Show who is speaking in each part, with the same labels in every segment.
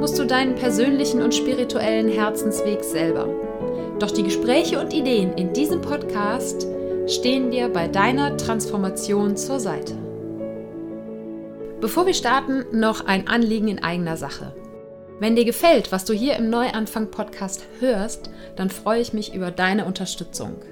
Speaker 1: musst du deinen persönlichen und spirituellen Herzensweg selber. Doch die Gespräche und Ideen in diesem Podcast stehen dir bei deiner Transformation zur Seite. Bevor wir starten, noch ein Anliegen in eigener Sache. Wenn dir gefällt, was du hier im Neuanfang-Podcast hörst, dann freue ich mich über deine Unterstützung.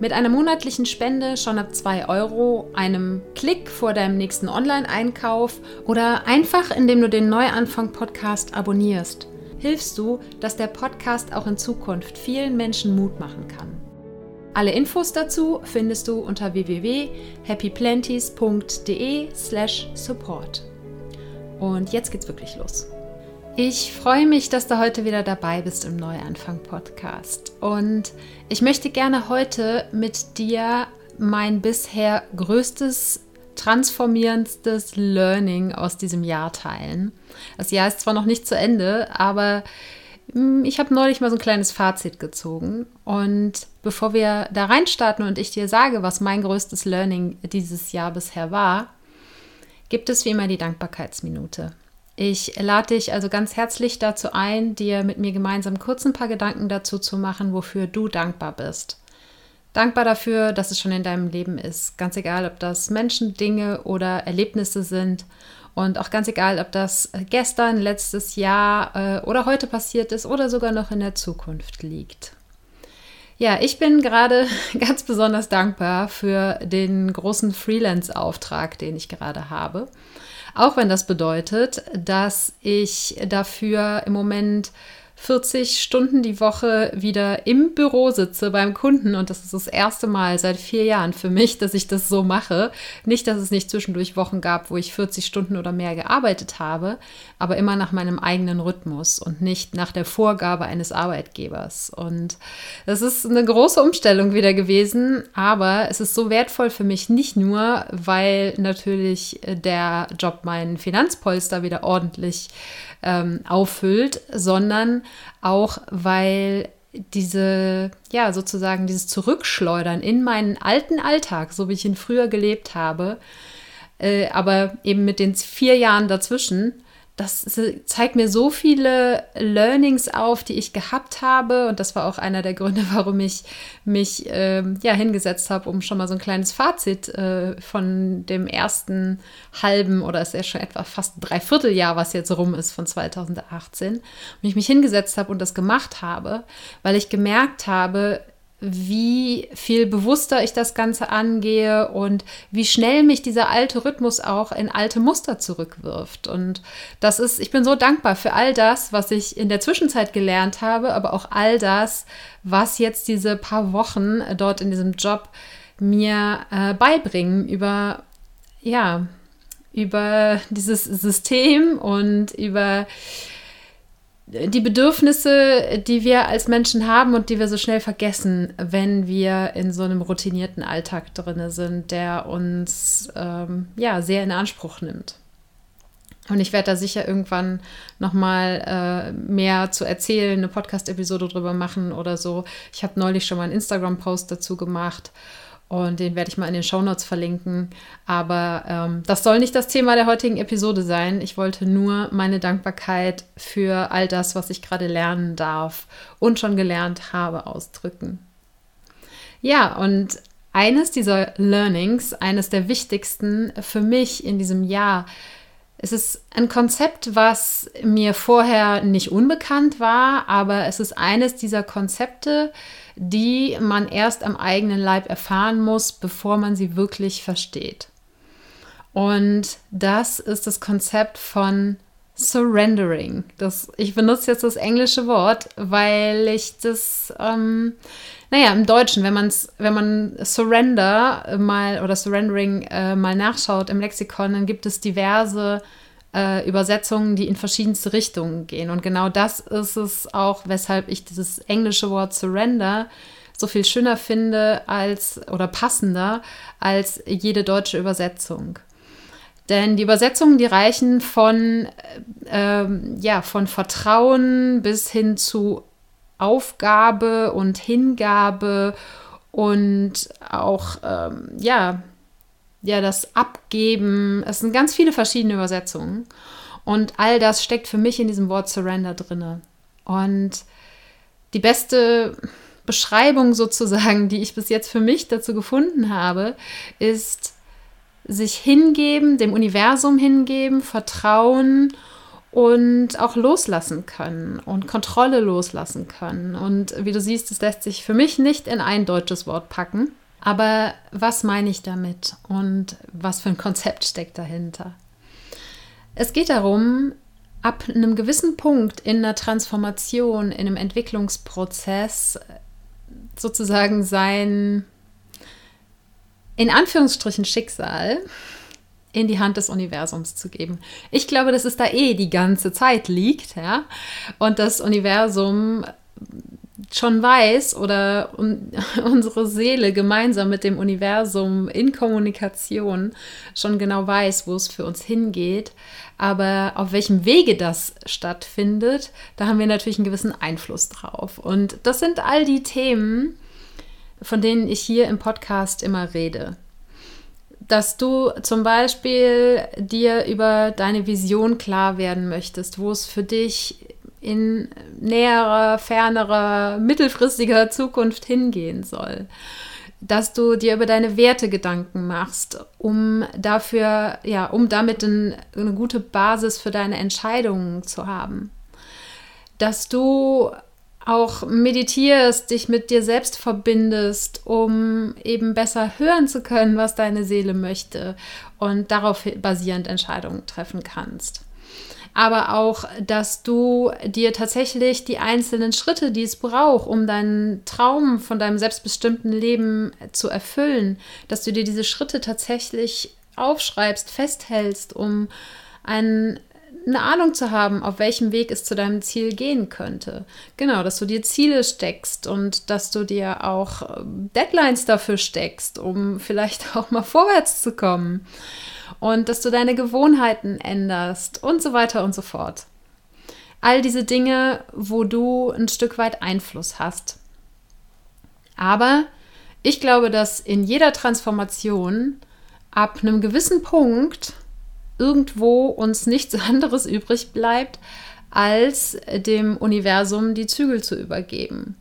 Speaker 1: Mit einer monatlichen Spende schon ab 2 Euro, einem Klick vor deinem nächsten Online-Einkauf oder einfach indem du den Neuanfang-Podcast abonnierst, hilfst du, dass der Podcast auch in Zukunft vielen Menschen Mut machen kann. Alle Infos dazu findest du unter www.happyplanties.de/support. Und jetzt geht's wirklich los. Ich freue mich, dass du heute wieder dabei bist im Neuanfang-Podcast. Und ich möchte gerne heute mit dir mein bisher größtes, transformierendstes Learning aus diesem Jahr teilen. Das Jahr ist zwar noch nicht zu Ende, aber hm, ich habe neulich mal so ein kleines Fazit gezogen. Und bevor wir da reinstarten und ich dir sage, was mein größtes Learning dieses Jahr bisher war, gibt es wie immer die Dankbarkeitsminute. Ich lade dich also ganz herzlich dazu ein, dir mit mir gemeinsam kurz ein paar Gedanken dazu zu machen, wofür du dankbar bist. Dankbar dafür, dass es schon in deinem Leben ist. Ganz egal, ob das Menschen, Dinge oder Erlebnisse sind. Und auch ganz egal, ob das gestern, letztes Jahr äh, oder heute passiert ist oder sogar noch in der Zukunft liegt. Ja, ich bin gerade ganz besonders dankbar für den großen Freelance-Auftrag, den ich gerade habe. Auch wenn das bedeutet, dass ich dafür im Moment 40 Stunden die Woche wieder im Büro sitze beim Kunden und das ist das erste Mal seit vier Jahren für mich, dass ich das so mache. Nicht, dass es nicht zwischendurch Wochen gab, wo ich 40 Stunden oder mehr gearbeitet habe, aber immer nach meinem eigenen Rhythmus und nicht nach der Vorgabe eines Arbeitgebers. Und das ist eine große Umstellung wieder gewesen, aber es ist so wertvoll für mich nicht nur, weil natürlich der Job meinen Finanzpolster wieder ordentlich ähm, auffüllt, sondern auch, weil diese, ja, sozusagen dieses Zurückschleudern in meinen alten Alltag, so wie ich ihn früher gelebt habe, äh, aber eben mit den vier Jahren dazwischen, das zeigt mir so viele Learnings auf, die ich gehabt habe. Und das war auch einer der Gründe, warum ich mich ähm, ja, hingesetzt habe, um schon mal so ein kleines Fazit äh, von dem ersten halben oder ist ja schon etwa fast drei Vierteljahr, was jetzt rum ist von 2018. Und ich mich hingesetzt habe und das gemacht habe, weil ich gemerkt habe, wie viel bewusster ich das Ganze angehe und wie schnell mich dieser alte Rhythmus auch in alte Muster zurückwirft. Und das ist, ich bin so dankbar für all das, was ich in der Zwischenzeit gelernt habe, aber auch all das, was jetzt diese paar Wochen dort in diesem Job mir äh, beibringen über, ja, über dieses System und über die Bedürfnisse, die wir als Menschen haben und die wir so schnell vergessen, wenn wir in so einem routinierten Alltag drin sind, der uns ähm, ja sehr in Anspruch nimmt. Und ich werde da sicher irgendwann nochmal äh, mehr zu erzählen, eine Podcast-Episode drüber machen oder so. Ich habe neulich schon mal einen Instagram-Post dazu gemacht und den werde ich mal in den Shownotes verlinken. Aber ähm, das soll nicht das Thema der heutigen Episode sein. Ich wollte nur meine Dankbarkeit für all das, was ich gerade lernen darf und schon gelernt habe, ausdrücken. Ja, und eines dieser Learnings, eines der wichtigsten für mich in diesem Jahr, es ist ein Konzept, was mir vorher nicht unbekannt war, aber es ist eines dieser Konzepte, die man erst am eigenen Leib erfahren muss, bevor man sie wirklich versteht. Und das ist das Konzept von Surrendering. Das, ich benutze jetzt das englische Wort, weil ich das, ähm, naja, im Deutschen, wenn, man's, wenn man Surrender mal oder Surrendering äh, mal nachschaut im Lexikon, dann gibt es diverse äh, Übersetzungen, die in verschiedenste Richtungen gehen. Und genau das ist es auch, weshalb ich dieses englische Wort Surrender so viel schöner finde als oder passender als jede deutsche Übersetzung. Denn die Übersetzungen, die reichen von, äh, ja, von Vertrauen bis hin zu Aufgabe und Hingabe und auch ähm, ja, ja, das Abgeben. Es sind ganz viele verschiedene Übersetzungen. Und all das steckt für mich in diesem Wort Surrender drinne. Und die beste Beschreibung sozusagen, die ich bis jetzt für mich dazu gefunden habe, ist sich hingeben, dem Universum hingeben, vertrauen und auch loslassen können und Kontrolle loslassen können. Und wie du siehst, es lässt sich für mich nicht in ein deutsches Wort packen. Aber was meine ich damit und was für ein Konzept steckt dahinter? Es geht darum, ab einem gewissen Punkt in einer Transformation, in einem Entwicklungsprozess sozusagen sein, in Anführungsstrichen Schicksal in die Hand des Universums zu geben. Ich glaube, dass es da eh die ganze Zeit liegt, ja, und das Universum schon weiß oder un unsere Seele gemeinsam mit dem Universum in Kommunikation schon genau weiß, wo es für uns hingeht. Aber auf welchem Wege das stattfindet, da haben wir natürlich einen gewissen Einfluss drauf. Und das sind all die Themen, von denen ich hier im Podcast immer rede. Dass du zum Beispiel dir über deine Vision klar werden möchtest, wo es für dich in näherer, fernerer, mittelfristiger Zukunft hingehen soll. Dass du dir über deine Werte Gedanken machst, um dafür, ja, um damit ein, eine gute Basis für deine Entscheidungen zu haben. Dass du auch meditierst, dich mit dir selbst verbindest, um eben besser hören zu können, was deine Seele möchte und darauf basierend Entscheidungen treffen kannst aber auch, dass du dir tatsächlich die einzelnen Schritte, die es braucht, um deinen Traum von deinem selbstbestimmten Leben zu erfüllen, dass du dir diese Schritte tatsächlich aufschreibst, festhältst, um ein, eine Ahnung zu haben, auf welchem Weg es zu deinem Ziel gehen könnte. Genau, dass du dir Ziele steckst und dass du dir auch Deadlines dafür steckst, um vielleicht auch mal vorwärts zu kommen und dass du deine Gewohnheiten änderst und so weiter und so fort. All diese Dinge, wo du ein Stück weit Einfluss hast. Aber ich glaube, dass in jeder Transformation ab einem gewissen Punkt irgendwo uns nichts anderes übrig bleibt, als dem Universum die Zügel zu übergeben.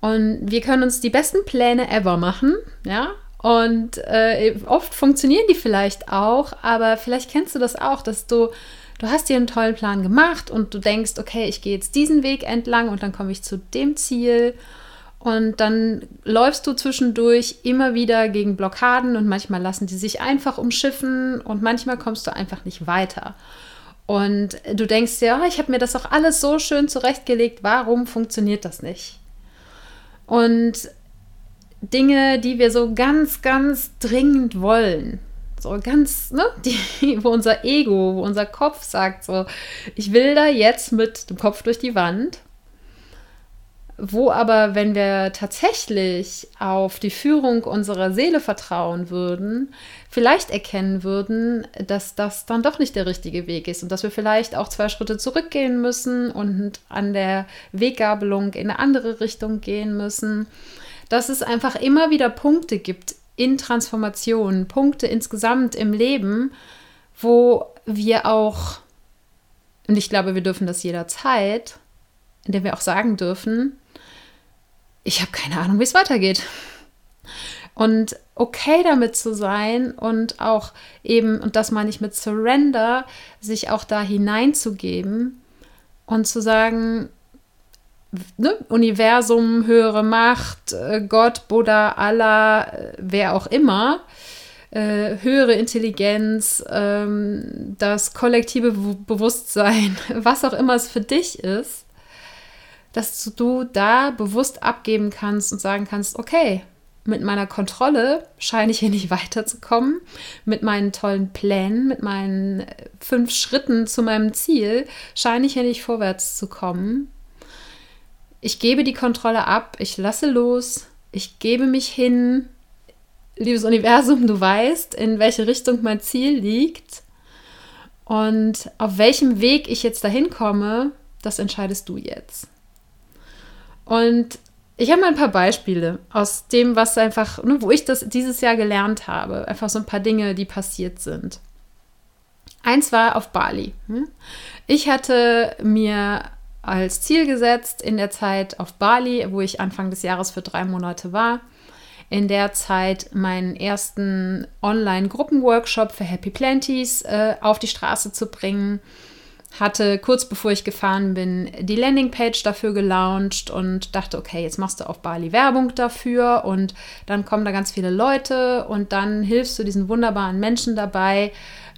Speaker 1: Und wir können uns die besten Pläne ever machen, ja, und äh, oft funktionieren die vielleicht auch, aber vielleicht kennst du das auch, dass du, du hast dir einen tollen Plan gemacht und du denkst, okay, ich gehe jetzt diesen Weg entlang und dann komme ich zu dem Ziel. Und dann läufst du zwischendurch immer wieder gegen Blockaden und manchmal lassen die sich einfach umschiffen und manchmal kommst du einfach nicht weiter. Und du denkst dir, oh, ich habe mir das auch alles so schön zurechtgelegt, warum funktioniert das nicht? Und Dinge, die wir so ganz, ganz dringend wollen. So ganz, ne, die, wo unser Ego, wo unser Kopf sagt, so, ich will da jetzt mit dem Kopf durch die Wand. Wo aber, wenn wir tatsächlich auf die Führung unserer Seele vertrauen würden, vielleicht erkennen würden, dass das dann doch nicht der richtige Weg ist und dass wir vielleicht auch zwei Schritte zurückgehen müssen und an der Weggabelung in eine andere Richtung gehen müssen dass es einfach immer wieder Punkte gibt in Transformation, Punkte insgesamt im Leben, wo wir auch, und ich glaube, wir dürfen das jederzeit, in der wir auch sagen dürfen, ich habe keine Ahnung, wie es weitergeht. Und okay damit zu sein und auch eben, und das meine ich mit Surrender, sich auch da hineinzugeben und zu sagen, ne, Universum, höhere Macht, äh, Gott, Buddha, Allah, äh, wer auch immer, äh, höhere Intelligenz, ähm, das kollektive Bewusstsein, was auch immer es für dich ist, dass du da bewusst abgeben kannst und sagen kannst, okay, mit meiner Kontrolle scheine ich hier nicht weiterzukommen. Mit meinen tollen Plänen, mit meinen äh, fünf Schritten zu meinem Ziel scheine ich hier nicht vorwärts zu kommen. Ich gebe die Kontrolle ab, ich lasse los, ich gebe mich hin. Liebes Universum, du weißt, in welche Richtung mein Ziel liegt. Und auf welchem Weg ich jetzt dahin komme, das entscheidest du jetzt. Und ich habe mal ein paar Beispiele aus dem, was einfach, ne, wo ich das dieses Jahr gelernt habe. Einfach so ein paar Dinge, die passiert sind. Eins war auf Bali. Hm? Ich hatte mir als Ziel gesetzt in der Zeit auf Bali, wo ich Anfang des Jahres für drei Monate war, in der Zeit meinen ersten Online-Gruppenworkshop für Happy Planties äh, auf die Straße zu bringen. Hatte kurz bevor ich gefahren bin die Landingpage dafür gelauncht und dachte, okay, jetzt machst du auf Bali Werbung dafür und dann kommen da ganz viele Leute und dann hilfst du diesen wunderbaren Menschen dabei,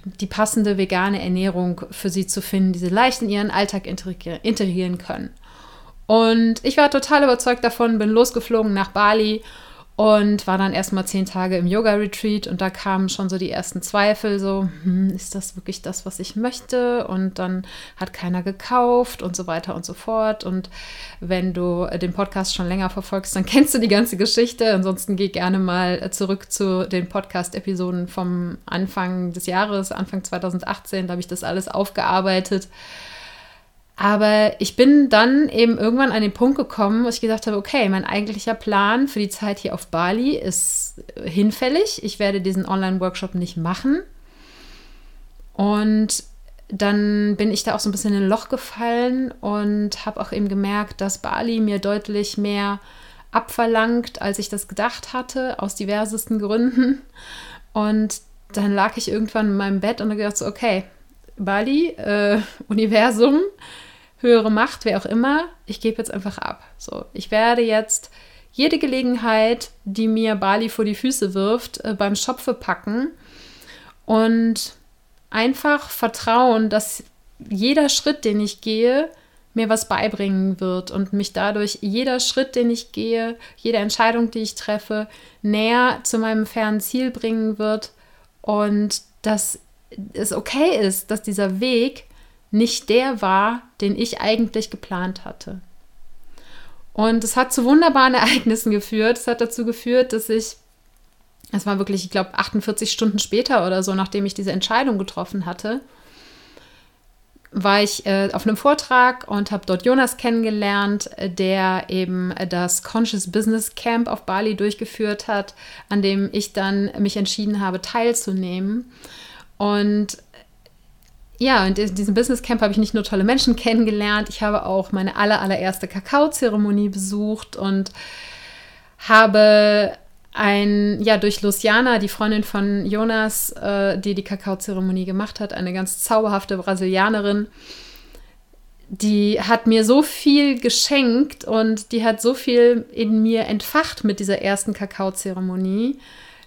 Speaker 1: die passende vegane Ernährung für sie zu finden, die sie leicht in ihren Alltag integrieren können. Und ich war total überzeugt davon, bin losgeflogen nach Bali und war dann erstmal zehn Tage im Yoga-Retreat und da kamen schon so die ersten Zweifel, so, hm, ist das wirklich das, was ich möchte? Und dann hat keiner gekauft und so weiter und so fort. Und wenn du den Podcast schon länger verfolgst, dann kennst du die ganze Geschichte. Ansonsten geh gerne mal zurück zu den Podcast-Episoden vom Anfang des Jahres, Anfang 2018, da habe ich das alles aufgearbeitet. Aber ich bin dann eben irgendwann an den Punkt gekommen, wo ich gesagt habe, okay, mein eigentlicher Plan für die Zeit hier auf Bali ist hinfällig. Ich werde diesen Online-Workshop nicht machen. Und dann bin ich da auch so ein bisschen in ein Loch gefallen und habe auch eben gemerkt, dass Bali mir deutlich mehr abverlangt, als ich das gedacht hatte, aus diversesten Gründen. Und dann lag ich irgendwann in meinem Bett und habe gedacht, so, okay, Bali, äh, Universum, höhere Macht, wer auch immer, ich gebe jetzt einfach ab. So, ich werde jetzt jede Gelegenheit, die mir Bali vor die Füße wirft, äh, beim Schopfe packen und einfach vertrauen, dass jeder Schritt, den ich gehe, mir was beibringen wird und mich dadurch jeder Schritt, den ich gehe, jede Entscheidung, die ich treffe, näher zu meinem fernen Ziel bringen wird und dass es okay ist, dass dieser Weg nicht der war, den ich eigentlich geplant hatte. Und es hat zu wunderbaren Ereignissen geführt. Es hat dazu geführt, dass ich, es war wirklich, ich glaube, 48 Stunden später oder so, nachdem ich diese Entscheidung getroffen hatte, war ich äh, auf einem Vortrag und habe dort Jonas kennengelernt, der eben das Conscious Business Camp auf Bali durchgeführt hat, an dem ich dann mich entschieden habe, teilzunehmen. Und ja, und in diesem Business Camp habe ich nicht nur tolle Menschen kennengelernt, ich habe auch meine aller, allererste Kakaozeremonie besucht und habe ein, ja, durch Luciana, die Freundin von Jonas, äh, die die Kakaozeremonie gemacht hat, eine ganz zauberhafte Brasilianerin, die hat mir so viel geschenkt und die hat so viel in mir entfacht mit dieser ersten Kakaozeremonie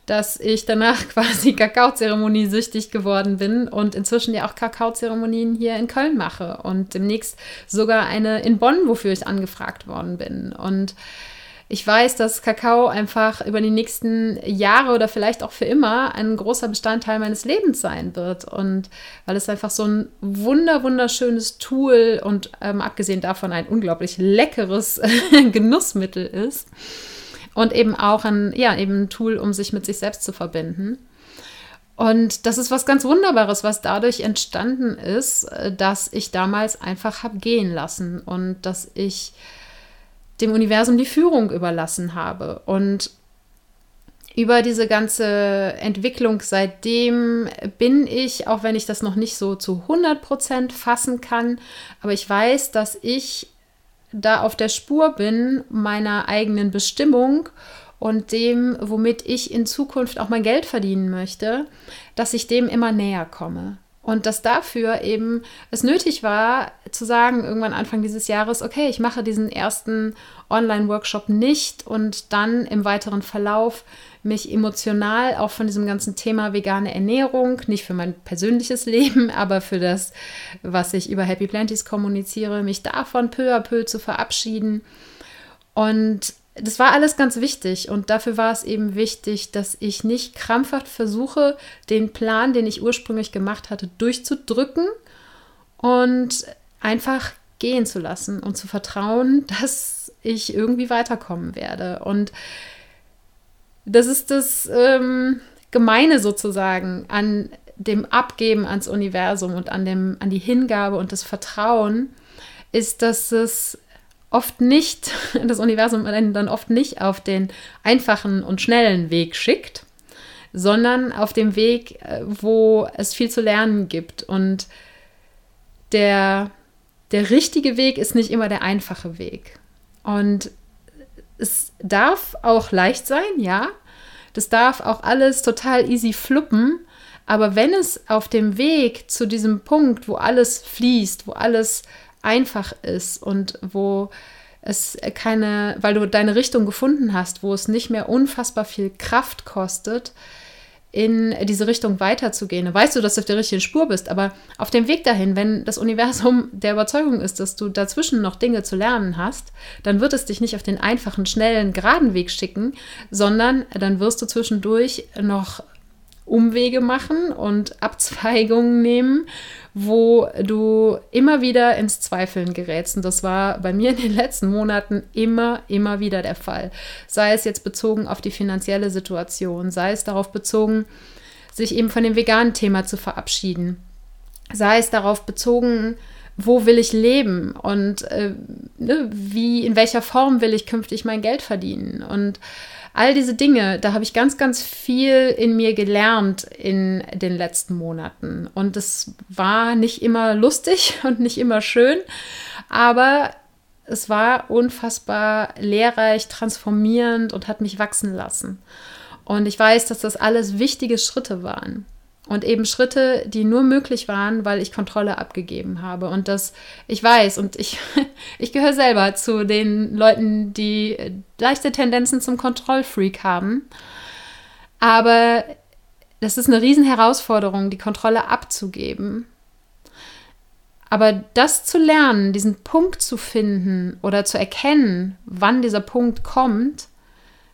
Speaker 1: dass ich danach quasi Kakaozeremonie süchtig geworden bin und inzwischen ja auch Kakaozeremonien hier in Köln mache und demnächst sogar eine in Bonn, wofür ich angefragt worden bin. Und ich weiß, dass Kakao einfach über die nächsten Jahre oder vielleicht auch für immer ein großer Bestandteil meines Lebens sein wird. Und weil es einfach so ein wunder, wunderschönes Tool und ähm, abgesehen davon ein unglaublich leckeres Genussmittel ist und eben auch ein, ja, eben ein Tool, um sich mit sich selbst zu verbinden. Und das ist was ganz Wunderbares, was dadurch entstanden ist, äh, dass ich damals einfach habe gehen lassen und dass ich dem Universum die Führung überlassen habe. Und über diese ganze Entwicklung seitdem bin ich, auch wenn ich das noch nicht so zu 100 Prozent fassen kann, aber ich weiß, dass ich da auf der Spur bin meiner eigenen Bestimmung und dem, womit ich in Zukunft auch mein Geld verdienen möchte, dass ich dem immer näher komme. Und dass dafür eben es nötig war, zu sagen, irgendwann Anfang dieses Jahres, okay, ich mache diesen ersten Online-Workshop nicht und dann im weiteren Verlauf mich emotional auch von diesem ganzen Thema vegane Ernährung, nicht für mein persönliches Leben, aber für das, was ich über Happy Planties kommuniziere, mich davon peu à peu zu verabschieden. Und das war alles ganz wichtig und dafür war es eben wichtig, dass ich nicht krampfhaft versuche, den Plan, den ich ursprünglich gemacht hatte, durchzudrücken und einfach gehen zu lassen und zu vertrauen, dass ich irgendwie weiterkommen werde. Und das ist das ähm, Gemeine sozusagen an dem Abgeben ans Universum und an, dem, an die Hingabe und das Vertrauen, ist, dass es oft nicht, das Universum dann oft nicht auf den einfachen und schnellen Weg schickt, sondern auf dem Weg, äh, wo es viel zu lernen gibt. Und der, der richtige Weg ist nicht immer der einfache Weg. Und es darf auch leicht sein, ja. Das darf auch alles total easy fluppen. Aber wenn es auf dem Weg zu diesem Punkt, wo alles fließt, wo alles einfach ist und wo es keine, weil du deine Richtung gefunden hast, wo es nicht mehr unfassbar viel Kraft kostet, in diese Richtung weiterzugehen. Weißt du, dass du auf der richtigen Spur bist, aber auf dem Weg dahin, wenn das Universum der Überzeugung ist, dass du dazwischen noch Dinge zu lernen hast, dann wird es dich nicht auf den einfachen, schnellen, geraden Weg schicken, sondern dann wirst du zwischendurch noch Umwege machen und Abzweigungen nehmen, wo du immer wieder ins Zweifeln gerätst. Und das war bei mir in den letzten Monaten immer, immer wieder der Fall. Sei es jetzt bezogen auf die finanzielle Situation, sei es darauf bezogen, sich eben von dem veganen Thema zu verabschieden, sei es darauf bezogen, wo will ich leben und äh, ne, wie, in welcher Form will ich künftig mein Geld verdienen und All diese Dinge, da habe ich ganz, ganz viel in mir gelernt in den letzten Monaten. Und es war nicht immer lustig und nicht immer schön, aber es war unfassbar lehrreich, transformierend und hat mich wachsen lassen. Und ich weiß, dass das alles wichtige Schritte waren. Und eben Schritte, die nur möglich waren, weil ich Kontrolle abgegeben habe. Und das, ich weiß, und ich, ich gehöre selber zu den Leuten, die leichte Tendenzen zum Kontrollfreak haben. Aber das ist eine Riesenherausforderung, die Kontrolle abzugeben. Aber das zu lernen, diesen Punkt zu finden oder zu erkennen, wann dieser Punkt kommt,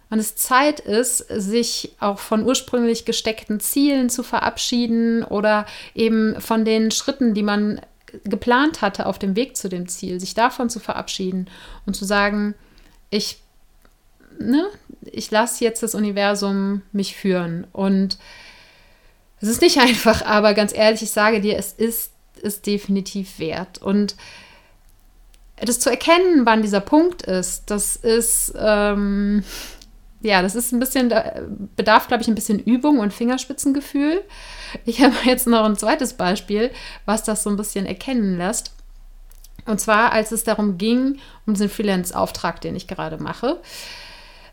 Speaker 1: wann es Zeit ist, sich auch von ursprünglich gesteckten Zielen zu verabschieden oder eben von den Schritten, die man geplant hatte auf dem Weg zu dem Ziel, sich davon zu verabschieden und zu sagen, ich, ne, ich lasse jetzt das Universum mich führen. Und es ist nicht einfach, aber ganz ehrlich, ich sage dir, es ist es definitiv wert. Und das zu erkennen, wann dieser Punkt ist, das ist, ähm, ja, das ist ein bisschen, bedarf, glaube ich, ein bisschen Übung und Fingerspitzengefühl. Ich habe jetzt noch ein zweites Beispiel, was das so ein bisschen erkennen lässt. Und zwar, als es darum ging, um diesen Freelance-Auftrag, den ich gerade mache.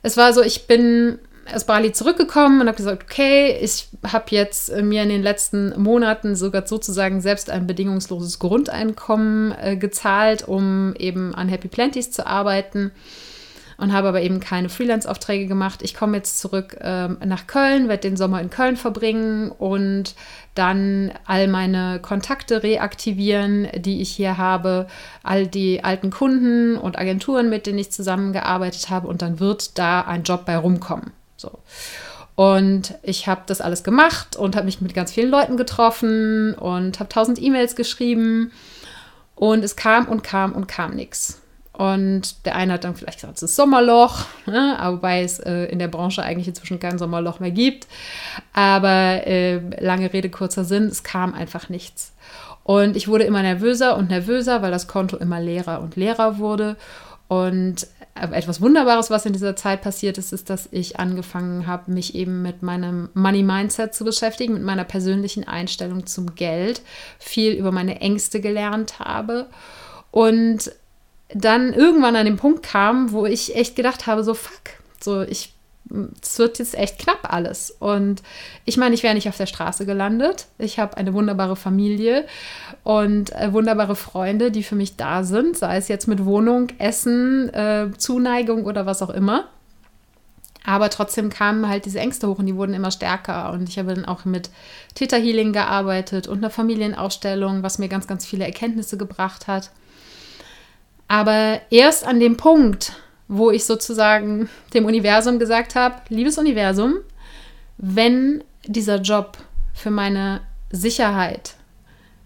Speaker 1: Es war so, ich bin aus Bali zurückgekommen und habe gesagt, okay, ich habe jetzt mir in den letzten Monaten sogar sozusagen selbst ein bedingungsloses Grundeinkommen äh, gezahlt, um eben an Happy Planties zu arbeiten und habe aber eben keine Freelance-Aufträge gemacht. Ich komme jetzt zurück ähm, nach Köln, werde den Sommer in Köln verbringen und dann all meine Kontakte reaktivieren, die ich hier habe, all die alten Kunden und Agenturen, mit denen ich zusammengearbeitet habe und dann wird da ein Job bei rumkommen. So. Und ich habe das alles gemacht und habe mich mit ganz vielen Leuten getroffen und habe tausend E-Mails geschrieben und es kam und kam und kam nichts. Und der eine hat dann vielleicht gesagt, es ist Sommerloch, ne? wobei es äh, in der Branche eigentlich inzwischen kein Sommerloch mehr gibt. Aber äh, lange Rede, kurzer Sinn, es kam einfach nichts. Und ich wurde immer nervöser und nervöser, weil das Konto immer leerer und leerer wurde. Und äh, etwas Wunderbares, was in dieser Zeit passiert ist, ist, dass ich angefangen habe, mich eben mit meinem Money Mindset zu beschäftigen, mit meiner persönlichen Einstellung zum Geld, viel über meine Ängste gelernt habe und dann irgendwann an den Punkt kam, wo ich echt gedacht habe, so fuck, so ich es wird jetzt echt knapp alles. Und ich meine, ich wäre nicht auf der Straße gelandet. Ich habe eine wunderbare Familie und äh, wunderbare Freunde, die für mich da sind, sei es jetzt mit Wohnung, Essen, äh, Zuneigung oder was auch immer. Aber trotzdem kamen halt diese Ängste hoch und die wurden immer stärker. Und ich habe dann auch mit Theta Healing gearbeitet und einer Familienausstellung, was mir ganz, ganz viele Erkenntnisse gebracht hat. Aber erst an dem Punkt, wo ich sozusagen dem Universum gesagt habe, liebes Universum, wenn dieser Job für meine Sicherheit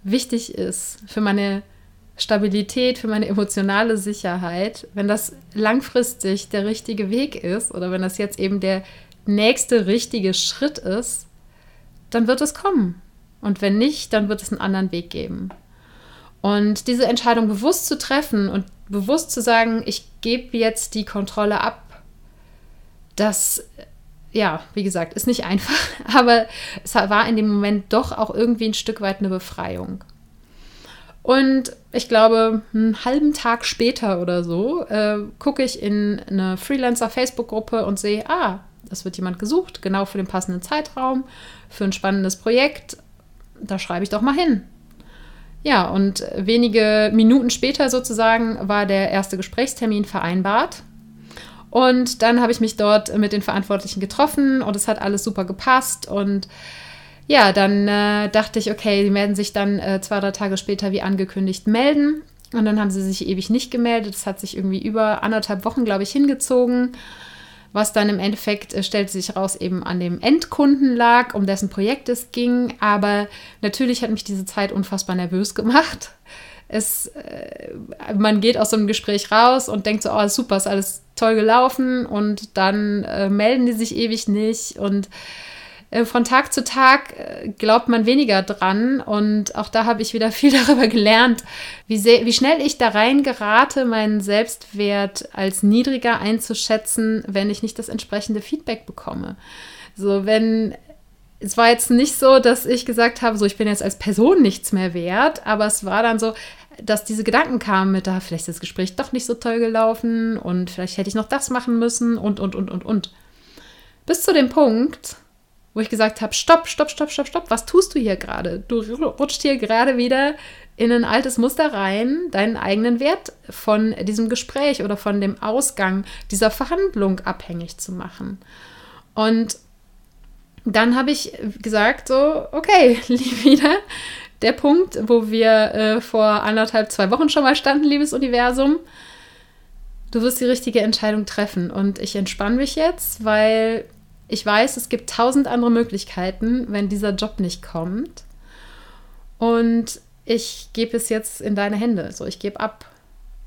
Speaker 1: wichtig ist, für meine Stabilität, für meine emotionale Sicherheit, wenn das langfristig der richtige Weg ist oder wenn das jetzt eben der nächste richtige Schritt ist, dann wird es kommen. Und wenn nicht, dann wird es einen anderen Weg geben. Und diese Entscheidung bewusst zu treffen und bewusst zu sagen, ich gebe jetzt die Kontrolle ab, das, ja, wie gesagt, ist nicht einfach, aber es war in dem Moment doch auch irgendwie ein Stück weit eine Befreiung. Und ich glaube, einen halben Tag später oder so äh, gucke ich in eine Freelancer-Facebook-Gruppe und sehe, ah, es wird jemand gesucht, genau für den passenden Zeitraum, für ein spannendes Projekt. Da schreibe ich doch mal hin. Ja, und wenige Minuten später sozusagen war der erste Gesprächstermin vereinbart. Und dann habe ich mich dort mit den Verantwortlichen getroffen und es hat alles super gepasst. Und ja, dann äh, dachte ich, okay, die werden sich dann äh, zwei, drei Tage später wie angekündigt melden. Und dann haben sie sich ewig nicht gemeldet. Das hat sich irgendwie über anderthalb Wochen, glaube ich, hingezogen was dann im Endeffekt äh, stellte sich raus eben an dem Endkunden lag, um dessen Projekt es ging. Aber natürlich hat mich diese Zeit unfassbar nervös gemacht. Es, äh, man geht aus so einem Gespräch raus und denkt so, oh super, ist alles toll gelaufen und dann äh, melden die sich ewig nicht und von Tag zu Tag äh, glaubt man weniger dran. Und auch da habe ich wieder viel darüber gelernt, wie, sehr, wie schnell ich da reingerate, meinen Selbstwert als niedriger einzuschätzen, wenn ich nicht das entsprechende Feedback bekomme. So, wenn es war jetzt nicht so, dass ich gesagt habe, so ich bin jetzt als Person nichts mehr wert, aber es war dann so, dass diese Gedanken kamen mit, da vielleicht ist das Gespräch doch nicht so toll gelaufen und vielleicht hätte ich noch das machen müssen und, und, und, und, und. Bis zu dem Punkt, wo ich gesagt habe, stopp, stopp, stopp, stopp, stopp, was tust du hier gerade? Du rutscht hier gerade wieder in ein altes Muster rein, deinen eigenen Wert von diesem Gespräch oder von dem Ausgang dieser Verhandlung abhängig zu machen. Und dann habe ich gesagt, so, okay, wieder der Punkt, wo wir äh, vor anderthalb, zwei Wochen schon mal standen, liebes Universum. Du wirst die richtige Entscheidung treffen. Und ich entspanne mich jetzt, weil ich weiß, es gibt tausend andere Möglichkeiten, wenn dieser Job nicht kommt. Und ich gebe es jetzt in deine Hände. So, ich gebe ab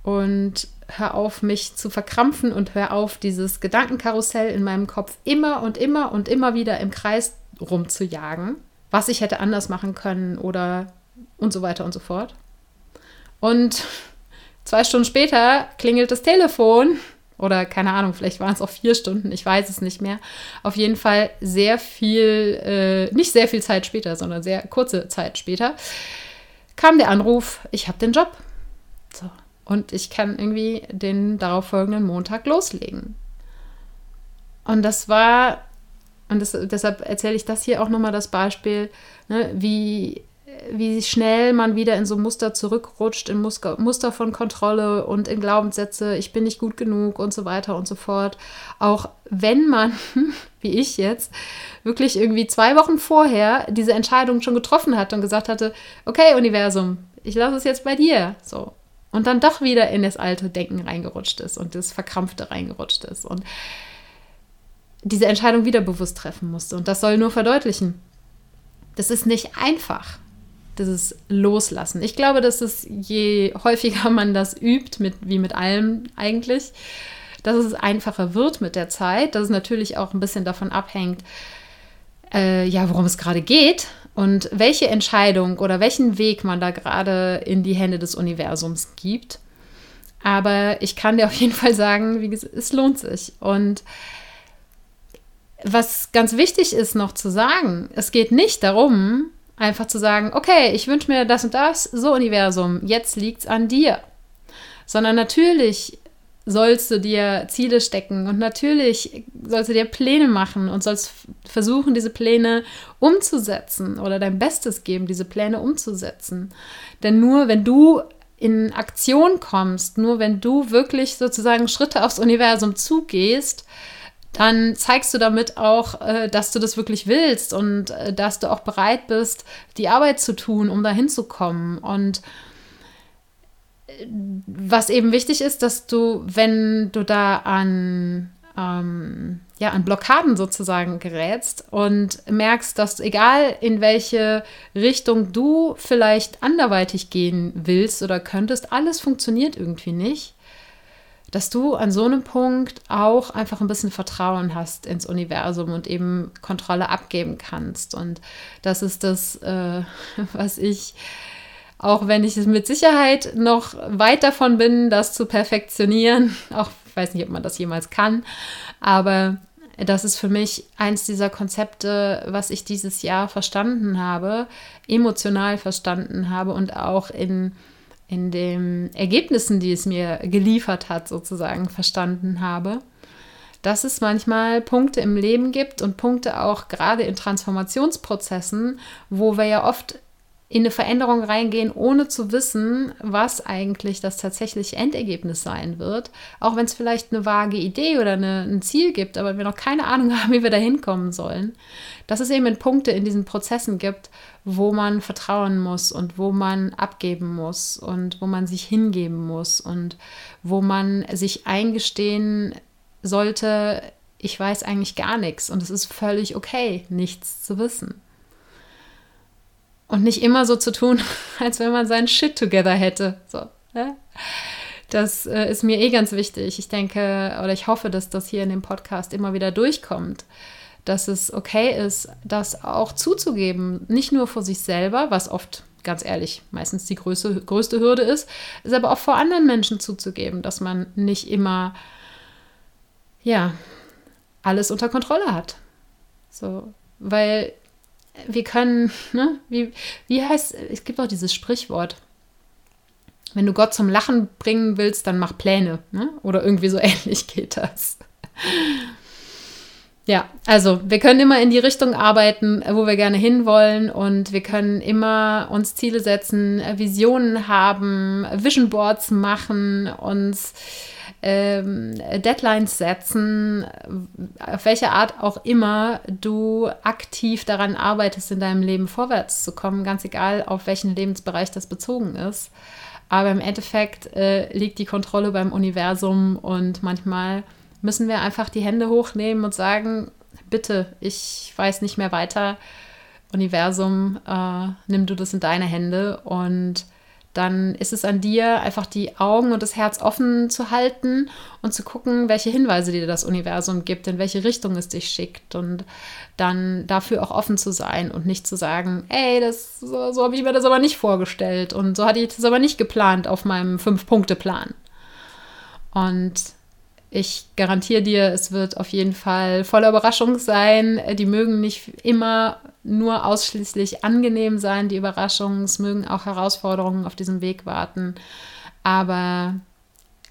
Speaker 1: und hör auf, mich zu verkrampfen und hör auf, dieses Gedankenkarussell in meinem Kopf immer und immer und immer wieder im Kreis rumzujagen, was ich hätte anders machen können oder und so weiter und so fort. Und zwei Stunden später klingelt das Telefon oder keine Ahnung, vielleicht waren es auch vier Stunden, ich weiß es nicht mehr. Auf jeden Fall sehr viel, äh, nicht sehr viel Zeit später, sondern sehr kurze Zeit später, kam der Anruf, ich habe den Job. So. Und ich kann irgendwie den darauffolgenden Montag loslegen. Und das war, und das, deshalb erzähle ich das hier auch nochmal das Beispiel, ne, wie wie schnell man wieder in so Muster zurückrutscht, in Muster von Kontrolle und in Glaubenssätze, ich bin nicht gut genug und so weiter und so fort. Auch wenn man, wie ich jetzt, wirklich irgendwie zwei Wochen vorher diese Entscheidung schon getroffen hat und gesagt hatte, okay, Universum, ich lasse es jetzt bei dir. So. Und dann doch wieder in das alte Denken reingerutscht ist und das Verkrampfte reingerutscht ist und diese Entscheidung wieder bewusst treffen musste. Und das soll nur verdeutlichen. Das ist nicht einfach dieses Loslassen. Ich glaube, dass es je häufiger man das übt, mit, wie mit allem eigentlich, dass es einfacher wird mit der Zeit, dass es natürlich auch ein bisschen davon abhängt, äh, ja, worum es gerade geht und welche Entscheidung oder welchen Weg man da gerade in die Hände des Universums gibt. Aber ich kann dir auf jeden Fall sagen, wie gesagt, es lohnt sich. Und was ganz wichtig ist noch zu sagen, es geht nicht darum, Einfach zu sagen, okay, ich wünsche mir das und das, so Universum, jetzt liegt es an dir. Sondern natürlich sollst du dir Ziele stecken und natürlich sollst du dir Pläne machen und sollst versuchen, diese Pläne umzusetzen oder dein Bestes geben, diese Pläne umzusetzen. Denn nur wenn du in Aktion kommst, nur wenn du wirklich sozusagen Schritte aufs Universum zugehst, dann zeigst du damit auch, äh, dass du das wirklich willst und äh, dass du auch bereit bist, die Arbeit zu tun, um dahin zu kommen. Und was eben wichtig ist, dass du, wenn du da an, ähm, ja, an Blockaden sozusagen gerätst und merkst, dass egal in welche Richtung du vielleicht anderweitig gehen willst oder könntest, alles funktioniert irgendwie nicht, dass du an so einem Punkt auch einfach ein bisschen Vertrauen hast ins Universum und eben Kontrolle abgeben kannst. Und das ist das, äh, was ich auch wenn ich es mit Sicherheit noch weit davon bin, das zu perfektionieren, auch ich weiß nicht, ob man das jemals kann, aber das ist für mich eins dieser Konzepte, was ich dieses Jahr verstanden habe, emotional verstanden habe und auch in, in den Ergebnissen, die es mir geliefert hat, sozusagen verstanden habe dass es manchmal Punkte im Leben gibt und Punkte auch gerade in Transformationsprozessen, wo wir ja oft in eine Veränderung reingehen, ohne zu wissen, was eigentlich das tatsächliche Endergebnis sein wird. Auch wenn es vielleicht eine vage Idee oder eine, ein Ziel gibt, aber wir noch keine Ahnung haben, wie wir da hinkommen sollen. Dass es eben Punkte in diesen Prozessen gibt, wo man vertrauen muss und wo man abgeben muss und wo man sich hingeben muss und wo man sich eingestehen sollte, ich weiß eigentlich gar nichts und es ist völlig okay, nichts zu wissen. Und nicht immer so zu tun, als wenn man seinen Shit together hätte. So, ja? Das äh, ist mir eh ganz wichtig. Ich denke oder ich hoffe, dass das hier in dem Podcast immer wieder durchkommt, dass es okay ist, das auch zuzugeben. Nicht nur vor sich selber, was oft, ganz ehrlich, meistens die größte, größte Hürde ist, ist aber auch vor anderen Menschen zuzugeben, dass man nicht immer, ja, alles unter Kontrolle hat. So, weil wir können, ne, wie, wie heißt, es gibt auch dieses Sprichwort, wenn du Gott zum Lachen bringen willst, dann mach Pläne, ne? oder irgendwie so ähnlich geht das. Ja, also wir können immer in die Richtung arbeiten, wo wir gerne hinwollen und wir können immer uns Ziele setzen, Visionen haben, Vision Boards machen, uns ähm, Deadlines setzen, auf welche Art auch immer du aktiv daran arbeitest, in deinem Leben vorwärts zu kommen, ganz egal, auf welchen Lebensbereich das bezogen ist. Aber im Endeffekt äh, liegt die Kontrolle beim Universum und manchmal müssen wir einfach die Hände hochnehmen und sagen, bitte, ich weiß nicht mehr weiter. Universum, äh, nimm du das in deine Hände und dann ist es an dir, einfach die Augen und das Herz offen zu halten und zu gucken, welche Hinweise dir das Universum gibt, in welche Richtung es dich schickt und dann dafür auch offen zu sein und nicht zu sagen, ey, das, so, so habe ich mir das aber nicht vorgestellt und so hatte ich das aber nicht geplant auf meinem Fünf-Punkte-Plan. Und ich garantiere dir, es wird auf jeden Fall voller Überraschung sein. Die mögen nicht immer nur ausschließlich angenehm sein, die Überraschungen. Es mögen auch Herausforderungen auf diesem Weg warten. Aber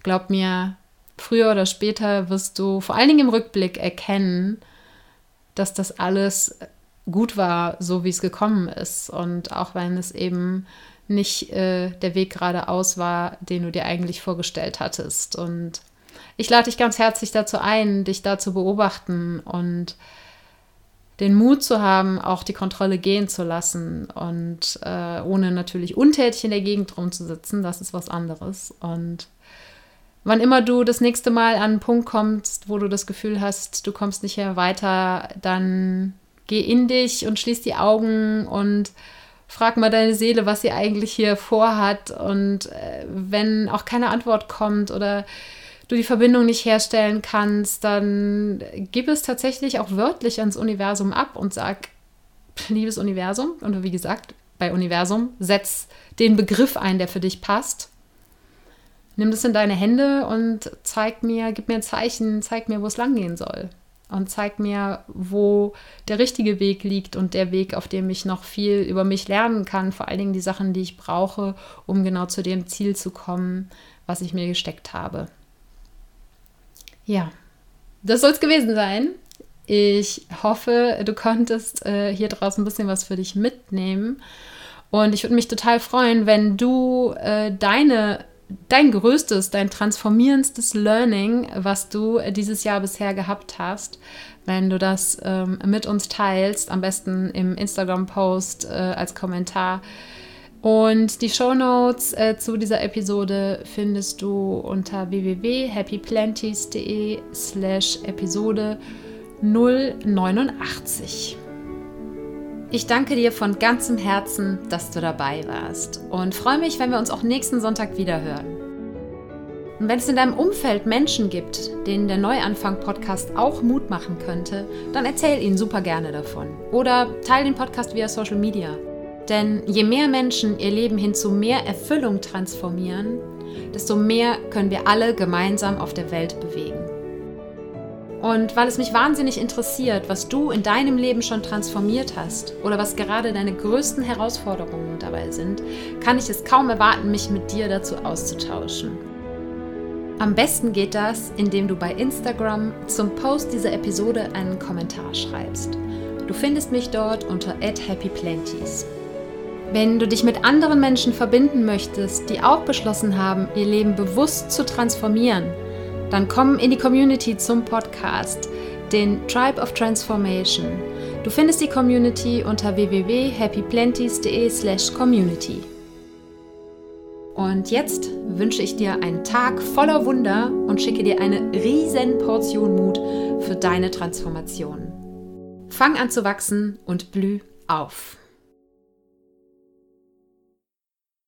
Speaker 1: glaub mir, früher oder später wirst du vor allen Dingen im Rückblick erkennen, dass das alles gut war, so wie es gekommen ist. Und auch wenn es eben nicht äh, der Weg geradeaus war, den du dir eigentlich vorgestellt hattest. Und ich lade dich ganz herzlich dazu ein, dich da zu beobachten und den Mut zu haben, auch die Kontrolle gehen zu lassen und äh, ohne natürlich untätig in der Gegend rumzusitzen, das ist was anderes. Und wann immer du das nächste Mal an einen Punkt kommst, wo du das Gefühl hast, du kommst nicht mehr weiter, dann geh in dich und schließ die Augen und frag mal deine Seele, was sie eigentlich hier vorhat. Und äh, wenn auch keine Antwort kommt oder du die Verbindung nicht herstellen kannst, dann gib es tatsächlich auch wörtlich ans Universum ab und sag, liebes Universum, und wie gesagt, bei Universum, setz den Begriff ein, der für dich passt. Nimm das in deine Hände und zeig mir, gib mir ein Zeichen, zeig mir, wo es langgehen soll. Und zeig mir, wo der richtige Weg liegt und der Weg, auf dem ich noch viel über mich lernen kann. Vor allen Dingen die Sachen, die ich brauche, um genau zu dem Ziel zu kommen, was ich mir gesteckt habe. Ja, das soll es gewesen sein. Ich hoffe, du konntest äh, hier draußen ein bisschen was für dich mitnehmen. Und ich würde mich total freuen, wenn du äh, deine, dein größtes, dein transformierendstes Learning, was du dieses Jahr bisher gehabt hast, wenn du das ähm, mit uns teilst, am besten im Instagram-Post äh, als Kommentar Und die Show Notes äh, zu dieser Episode findest du unter www.happyplanties.de slash Episode 089. Ich danke dir von ganzem Herzen, dass du dabei warst und freue mich, wenn wir uns auch nächsten Sonntag wieder hören. Und wenn es in deinem Umfeld Menschen gibt, denen der Neuanfang-Podcast auch Mut machen könnte, dann erzähl ihnen super gerne davon. Oder teile den Podcast via Social Media. Denn je mehr Menschen ihr Leben hin zu mehr Erfüllung transformieren, desto mehr können wir alle gemeinsam auf der Welt bewegen. Und weil es mich wahnsinnig interessiert, was du in deinem Leben schon transformiert hast oder was gerade deine größten Herausforderungen dabei sind, kann ich es kaum erwarten, mich mit dir dazu auszutauschen. Am besten geht das, indem du bei Instagram zum Post dieser Episode einen Kommentar schreibst. Du findest mich dort unter @happyplanties. Wenn du dich mit anderen Menschen verbinden möchtest, die auch beschlossen haben, ihr Leben bewusst zu transformieren, dann komm in die Community zum Podcast, den Tribe of Transformation. Du findest die Community unter www.happyplanties.de/community. Und jetzt wünsche ich dir einen Tag voller Wunder und schicke dir eine riesen Portion Mut für deine Transformation. Fang an zu wachsen und blüh auf.